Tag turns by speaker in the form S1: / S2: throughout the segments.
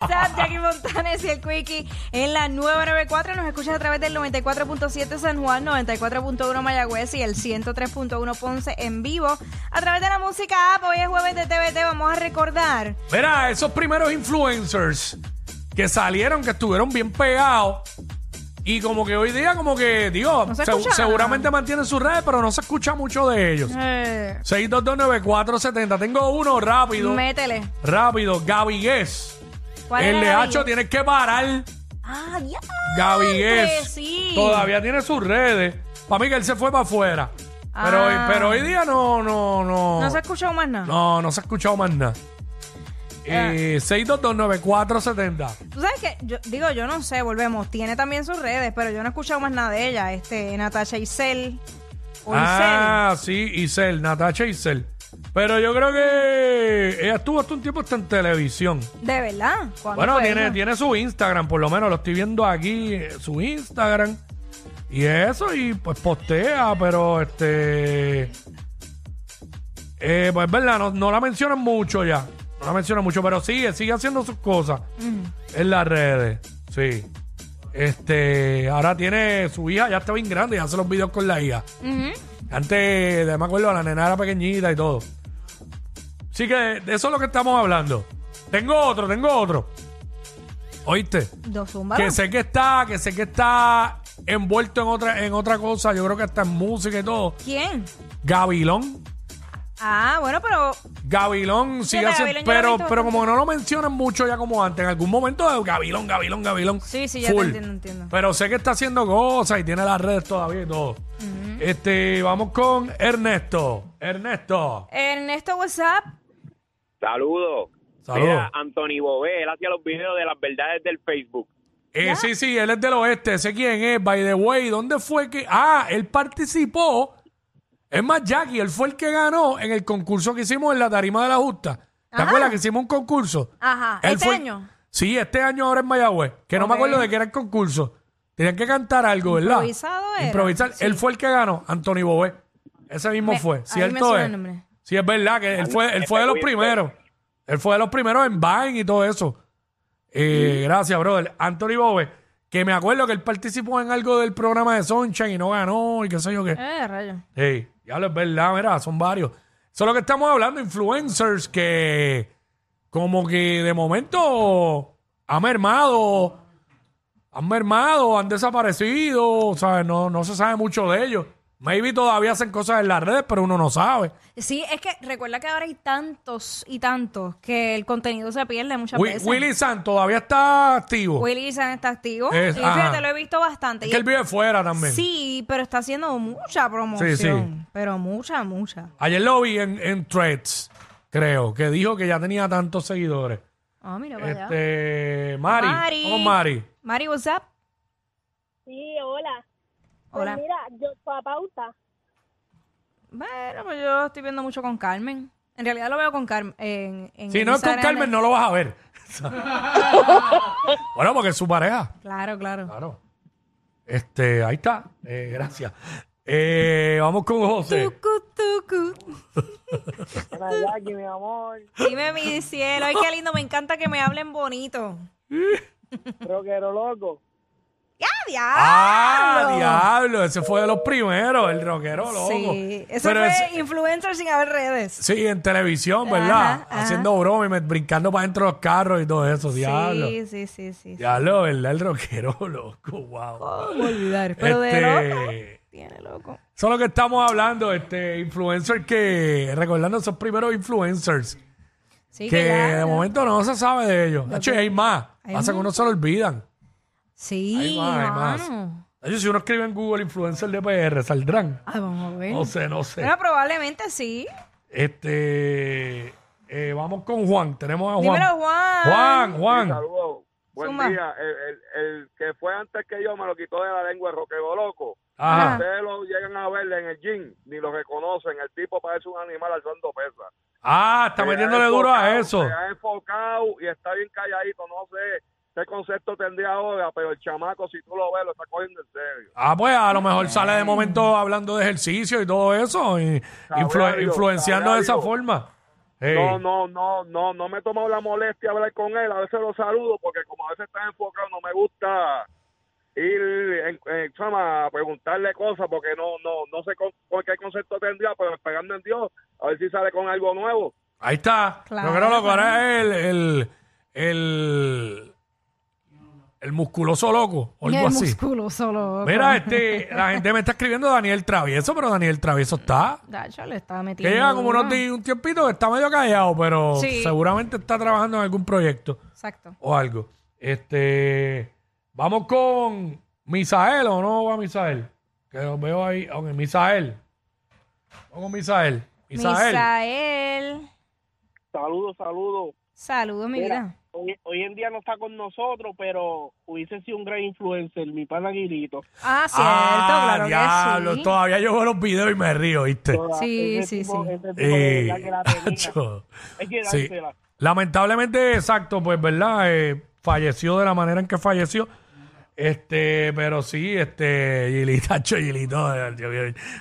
S1: WhatsApp, Jackie Montanes y el Quickie en la 994. Nos escuchas a través del 94.7 San Juan, 94.1 Mayagüez y el 103.1 Ponce en vivo. A través de la música app, hoy es jueves de TVT, vamos a recordar.
S2: Mira, esos primeros influencers que salieron, que estuvieron bien pegados. Y como que hoy día, como que, Dios,
S1: No se
S2: se-
S1: escucha
S2: seguramente mantienen sus redes, pero no se escucha mucho de ellos.
S1: Eh,
S2: 6229470. Tengo uno rápido.
S1: métele.
S2: Rápido. Gaby Guess.
S1: ¿Cuál
S2: El
S1: era,
S2: Leacho
S1: Gaby?
S2: tienes que parar.
S1: Ah, ya.
S2: Gaby Guess.
S1: sí.
S2: Todavía tiene sus redes. Para mí que él se fue para afuera. Pero, hoy-
S1: Ah.
S2: pero hoy día no, no, no.
S1: No se ha escuchado más nada.
S2: No, no se ha escuchado más nada. Eh, 6229470.
S1: Tú sabes que, yo, digo, yo no sé, volvemos. Tiene también sus redes, pero yo no he escuchado más nada de ella. Este, Natasha Isel. O
S2: Ah, sí, Isel, Natacha Isel. Pero yo creo que ella estuvo hasta un tiempo hasta en televisión.
S1: De verdad. ¿Cuándo
S2: Bueno,
S1: fue
S2: tiene,
S1: eso?
S2: tiene su Instagram, por lo menos lo estoy viendo aquí, eh, su Instagram. Y eso, y pues postea, pero este. Eh, pues verdad, no, no la mencionan mucho ya. No la mencionan mucho, pero sigue, sigue haciendo sus cosas en las redes. Sí. Este, ahora tiene su hija, ya está bien grande, ya hace los videos con la hija.
S1: Ujú.
S2: Antes, de- me acuerdo, la nena era pequeñita y todo. Así que de eso es lo que estamos hablando. Tengo otro, tengo otro. ¿Oíste?
S1: Dos zúmbalos.
S2: Que sé que está, que sé que está envuelto en otra, en otra cosa. Yo creo que hasta en música y todo.
S1: ¿Quién?
S2: Gavilón.
S1: Ah, bueno, pero
S2: Gavilón sigue
S1: de
S2: haciendo,
S1: Gavilón yo lo he
S2: pero,
S1: visto
S2: pero como no lo mencionan mucho ya como antes, en algún momento Gavilón, Gavilón, Gavilón.
S1: Sí, sí, ya te
S2: full.
S1: entiendo, entiendo.
S2: Pero sé que está haciendo cosas y tiene las redes todavía y todo. Este, vamos con Ernesto. Ernesto.
S1: Ernesto WhatsApp.
S3: Saludos.
S2: Saludos.
S3: Mira, Anthony Bobé, él hacía los videos de las verdades del Facebook.
S2: Eh, sí, sí, él es del oeste. Sé quién es. By the way, ¿dónde fue que.? Ah, él participó. Es más, Jackie, él fue el que ganó en el concurso que hicimos en la Tarima de la Justa. ¿Te
S1: Ajá.
S2: acuerdas que hicimos un concurso?
S1: Ajá,
S2: Él
S1: ¿este
S2: fue-
S1: año?
S2: Sí, este año ahora en Mayagüez. Que no me
S1: Ok.
S2: acuerdo de qué era el concurso. Tenían que cantar algo, ¿verdad?
S1: Improvisado era.
S2: Improvisar.
S1: Sí.
S2: Él fue el que ganó, Anthony Bobé. Ese mismo
S1: Me-
S2: fue.
S1: ahí me
S2: ¿Cierto
S1: suena
S2: es?
S1: el nombre.
S2: Sí, es verdad que él fue, él fue de los primeros. Él fue de los primeros en Vine y todo eso. Eh, Gracias, brother. Anthony Bobé, que me acuerdo que él participó en algo del programa de Sunshine y no ganó y qué sé yo qué.
S1: Eh, rayo.
S2: Hey, ya lo es verdad, mira, son varios. Eso es lo que estamos hablando, influencers que como que de momento han mermado, han mermado, han desaparecido, ¿sabes? No, no se sabe mucho de ellos. Maybe todavía hacen cosas en las redes, pero uno no sabe.
S1: Sí, es que recuerda que ahora hay tantos y tantos que el contenido se pierde muchas
S2: Wi-
S1: veces.
S2: Willy San todavía está activo.
S1: Willy San está activo.
S2: Es-
S1: y
S2: ajá.
S1: fíjate, lo he visto bastante.
S2: Es
S1: Y-
S2: que él vive fuera también.
S1: sí, pero está haciendo mucha promoción.
S2: Sí, sí.
S1: Pero mucha, mucha.
S2: Ayer lo vi en, en Threads, creo, que dijo que ya tenía tantos seguidores.
S1: Ah, mira para allá.
S2: Este, Mari,
S1: Mari.
S2: Mari.
S1: Mari, what's up?
S4: Hola. Pues
S1: Hola.
S4: mira, yo, para pauta,
S1: Bueno, pues yo estoy viendo mucho con Carmen. En realidad lo veo con Carmen. En, en
S2: Si no es con
S1: Instagram.
S2: Carmen, no lo vas a ver. bueno, porque es su pareja.
S1: Claro, claro.
S2: Claro. Este, ahí está. Eh, gracias. Eh, vamos con José.
S1: Tucu, tucu.
S4: Hola, Jackie, mi amor,
S1: Dime mi cielo. Ay, qué lindo. Me encanta que me hablen bonito.
S4: rockero loco.
S1: ¡Ya,
S2: Ah,
S1: diablo!
S2: diablo. Ese fue de los primeros, el rockero loco.
S1: Sí.
S2: Pero
S1: fue
S2: ese-
S1: influencer sin haber redes.
S2: sí, en televisión, ¿verdad?
S1: Ajá, ajá.
S2: Haciendo broma y me- brincando para dentro de los carros y todo eso. Diablo.
S1: Sí, sí, sí, sí.
S2: Diablo, ¿verdad? El rockero loco. Wow.
S1: ¿Cómo olvidar? Pero de
S2: Este,
S1: loco. Tiene loco.
S2: Eso es lo que estamos hablando, este, influencers que, recordando esos primeros influencers,
S1: Sí,
S2: que
S1: ya-
S2: de momento no se sabe de ellos. De hecho, hay más. Pasa que uno se lo olvidan.
S1: Sí,
S2: Hay más, hay más.
S1: mano.
S2: De hecho, si uno escribe en Google influencer de PR, saldrán.
S1: Ay, vamos a ver.
S2: No sé, no sé.
S1: Bueno, probablemente sí.
S2: Este, eh, vamos con Juan. Tenemos a Juan.
S1: Dímelo, Juan.
S2: Juan, Juan.
S3: Saludos. Buen
S1: Zumba.
S3: día. El, el- el que fue antes que yo me lo quitó de la lengua el roqueo loco.
S2: Ajá.
S3: Ustedes lo llegan a ver en el gym, ni lo reconocen. El tipo parece un animal alzando pesas.
S2: Ah, está
S3: Se ha
S2: metiéndole duro a
S3: enfocado,
S2: eso.
S3: Se ha enfocado y está bien calladito. No sé qué concepto tendría ahora, pero el chamaco, si tú lo ves, lo está cogiendo en serio.
S2: Ah, pues a lo mejor sale de momento hablando de ejercicio y todo eso y influ- influenciando de esa forma. Hey.
S3: No, no, no, no, no me he tomado la molestia de hablar con él. A veces lo saludo porque como a veces está enfocado, no me gusta ir en, en- chama, a preguntarle cosas porque no, no, no sé con, con qué concepto tendría, pero esperando en Dios a ver si sale con algo nuevo.
S2: Ahí está.
S1: Claro,
S2: Yo creo que ahora es el, el, el musculoso loco o algo
S1: el
S2: así.
S1: musculoso loco.
S2: Mira, este, la gente me está escribiendo Daniel Travieso, pero Daniel Travieso está.
S1: Dacho, le estaba
S2: Que
S1: metiendo.
S2: lleva como unos días, un tiempito que está medio callado, pero
S1: Sí.
S2: seguramente está trabajando en algún proyecto
S1: Exacto.
S2: o algo. Este, vamos con Misael o no va Misael, que lo veo ahí, aunque Misael. Vamos con Misael. Misael.
S1: Misael.
S4: Saludos, saludos.
S1: Saludos, mi
S4: Mira,
S1: vida.
S4: Hoy, hoy en día no está con nosotros, pero hubiese sido un gran influencer, mi pana Aguilito.
S1: Ah, cierto,
S2: ah,
S1: claro
S2: diablo,
S1: que sí.
S2: todavía yo veo los videos y me río, ¿viste?
S1: Sí,
S4: Ese
S1: sí,
S4: tipo-
S1: sí.
S4: de
S2: Eh,
S4: que la. Hay que
S2: Sí.
S4: dársela.
S2: Lamentablemente, exacto, pues, ¿verdad? Eh, falleció de la manera en que falleció. Este, pero sí, este, Gilito, Hacho, Gilito,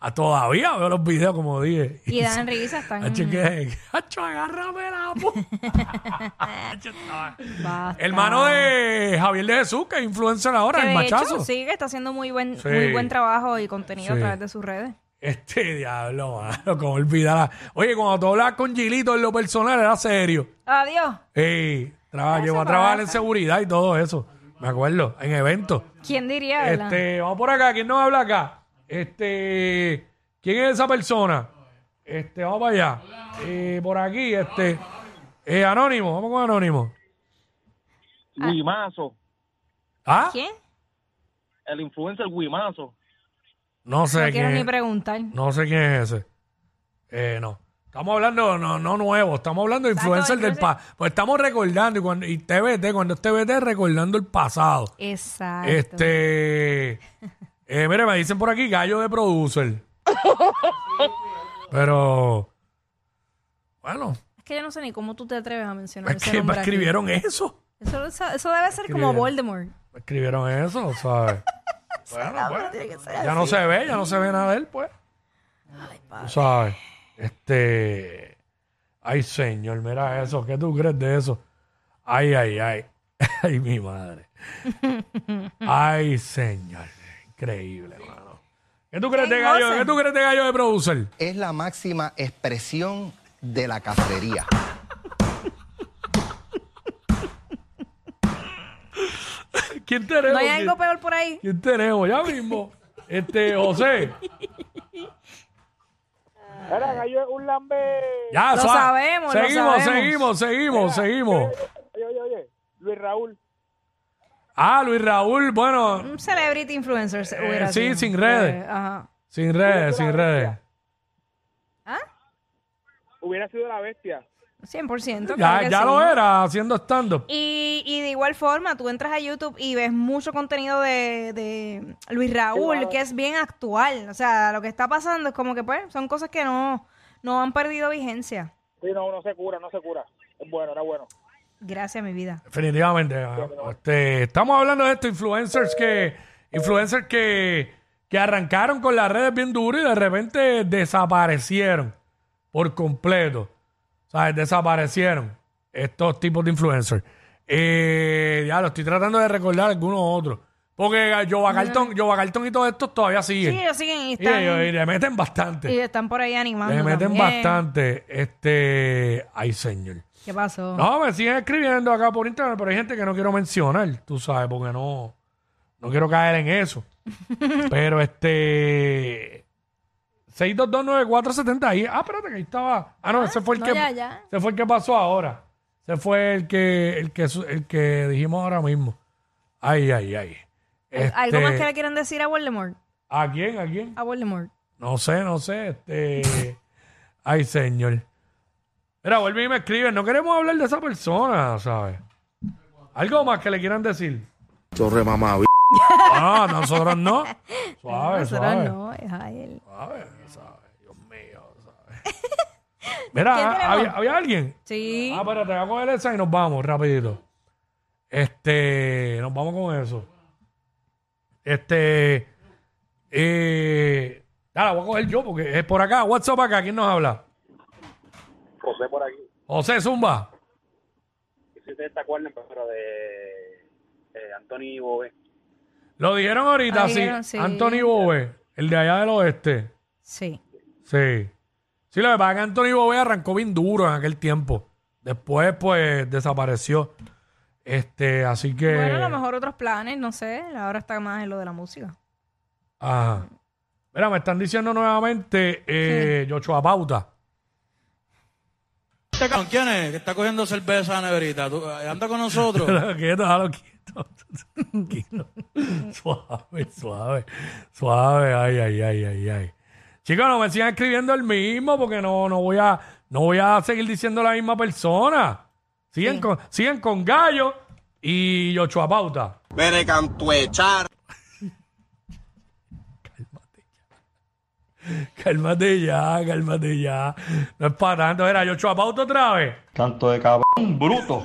S2: a todavía veo los videos, como dije.
S1: Y dan risa, están.
S2: Hacho, que, Hacho, agárrame la. Hermano de Javier de Jesús, que es influencer ahora,
S1: Que
S2: el
S1: de hecho,
S2: machazo.
S1: sí, que está haciendo muy buen,
S2: Sí.
S1: muy buen trabajo y contenido a
S2: Sí.
S1: través de sus redes.
S2: Este diablo, mano, como olvidar. Oye, cuando tú hablabas con Gilito en lo personal, era serio.
S1: Adiós.
S2: Ey, traba-
S1: Eso
S2: llegó a trabajar en seguridad y todo eso. Me acuerdo, en eventos.
S1: ¿Quién diría, verdad?
S2: Este, vamos por acá, ¿quién nos habla acá? Este, ¿quién es esa persona? Este, vamos para allá. Eh, por aquí, este, eh, Anónimo, vamos con Anónimo.
S4: Guimazo,
S2: ¿Ah?
S1: ¿Quién?
S4: el influencer Guimazo.
S2: No sé
S1: No quiero
S2: quién
S1: ni
S2: es.
S1: preguntar.
S2: No sé quién es ese. Eh, no. Estamos hablando, no, no nuevo, estamos hablando de
S1: Exacto,
S2: influencer del pasado. Pues estamos recordando, y, cuando, y TBT, cuando es TBT, recordando el pasado.
S1: Exacto.
S2: Este. Eh, mire, me dicen por aquí gallo de producer. Pero. Bueno,
S1: Es que yo no sé ni cómo tú te atreves a mencionar
S2: es
S1: ese
S2: que me
S1: nombre aquí.
S2: escribieron eso.
S1: Eso, eso, eso debe ser como
S2: Escribieron.
S1: Voldemort.
S2: Me escribieron eso, ¿sabes? bueno, pues.
S1: Tiene que ser
S2: Ya
S1: así.
S2: no se ve, ya no se ve nada de él, pues. Tú sabes. Este. Ay, señor, mira eso. ¿Qué tú crees de eso? Ay, ay, ay. Ay, mi madre. Ay, señor. Increíble, mano. ¿Qué tú crees de
S1: ¿Quién,
S2: gallo? ¿Qué tú crees de gallo de producer?
S5: es la máxima expresión de la cafrería.
S2: ¿Quién tenemos?
S1: ¿No hay
S2: ¿Quién-
S1: algo peor por ahí?
S2: ¿Quién tenemos? Ya mismo. Este, José.
S4: Era gallo es un lambe.
S2: Ya,
S1: Lo
S2: suave.
S1: sabemos, lo
S2: Seguimos,
S1: sabemos.
S2: seguimos, seguimos, seguimos.
S4: Oye, oye, oye. Luis Raúl.
S2: Ah, Luis Raúl, bueno,
S1: Un celebrity influencer se-
S2: Eh,
S1: hubiera
S2: sí,
S1: sido.
S2: sin redes.
S1: Eh, ajá.
S2: sin redes, sin redes.
S1: ¿Ah?
S4: Hubiera sido la bestia.
S1: 100%.
S2: Ya,
S1: claro
S2: ya
S1: sí.
S2: lo era haciendo stand-up.
S1: Y, y de igual forma, tú entras a YouTube y ves mucho contenido de, de Luis Raúl, que es bien actual. O sea, lo que está pasando es como que, pues, son cosas que no, no han perdido vigencia.
S4: Sí, no, no se cura, no se cura. Es bueno, era bueno.
S1: Gracias, mi vida.
S2: Definitivamente. ah, Este, estamos hablando de estos influencers que, influencers que, que arrancaron con las redes bien duro y de repente desaparecieron por completo. ¿Sabes? Desaparecieron estos tipos de influencers. Eh, ya lo estoy tratando de recordar algunos otros. Porque Jova Carlton, Jova Carlton y todos estos todavía
S1: Sí,
S2: siguen.
S1: ellos siguen y
S2: y,
S1: están,
S2: ellos- y le meten bastante.
S1: y están por ahí animando
S2: Le meten
S1: también.
S2: bastante. Este. Ay, señor.
S1: ¿Qué pasó?
S2: No, me siguen escribiendo acá por internet, pero hay gente que no quiero mencionar, tú sabes, porque no, no quiero caer en eso. pero este. 6229470 ahí. Ah, espérate, que ahí estaba. Ah, no, ese fue el
S1: no,
S2: que.
S1: ya, ya.
S2: Ese fue el que pasó ahora. Ese fue el que, el que, el que dijimos ahora mismo. Ay, ay, ay.
S1: ¿Algo
S2: Este,
S1: más que le quieran decir a Voldemort?
S2: ¿A quién? ¿A quién?
S1: A Voldemort.
S2: No sé, no sé. Este. Ay, señor. Mira, vuelve y me escriben. No queremos hablar de esa persona, ¿sabes? Algo más que le quieran decir.
S6: Chorre mamá,
S2: No, nosotros no. Suave,
S1: Nosotros
S2: suave.
S1: no, es a él.
S2: Suave, suave. Dios mío, ¿sabes? Mira. ¿había, había alguien?
S1: Sí.
S2: Ah, espérate, voy a coger esa y nos vamos rapidito. Este, nos vamos con eso. Este, eh, ya la voy a coger yo porque es por acá. WhatsApp acá, ¿quién nos habla?
S3: José por aquí.
S2: José Zumba.
S3: Si ustedes se acuerdan, pero de eh, Anthony Bobé.
S2: Lo dijeron ahorita,
S1: Ah,
S2: sí.
S1: dijeron, sí.
S2: Anthony Bove, el de allá del oeste.
S1: Sí.
S2: Sí. Sí, lo que pasa es que Anthony Bove arrancó bien duro en aquel tiempo. Después, pues, desapareció. Este, así que.
S1: Bueno, a lo mejor otros planes, no sé. Ahora está más en lo de la música.
S2: Ajá. Mira, me están diciendo nuevamente eh, Yochoa Pauta.
S6: ¿Con quién es? Que está cogiendo cerveza neverita. ¿Tú, eh, anda con nosotros.
S2: quieto, déjalo quieto. Tranquilo. suave, suave, suave. Ay, ay, ay, ay, ay. Chicos, no me sigan escribiendo el mismo porque no, no voy a, no voy a seguir diciendo la misma persona. Siguen con, siguen con Gallo y Yochoa Pauta.
S7: Bene cantuechar.
S2: Cálmate ya, cálmate ya. No es para tanto. Era Yochoa Pauta otra vez.
S8: Canto de cabrón, bruto.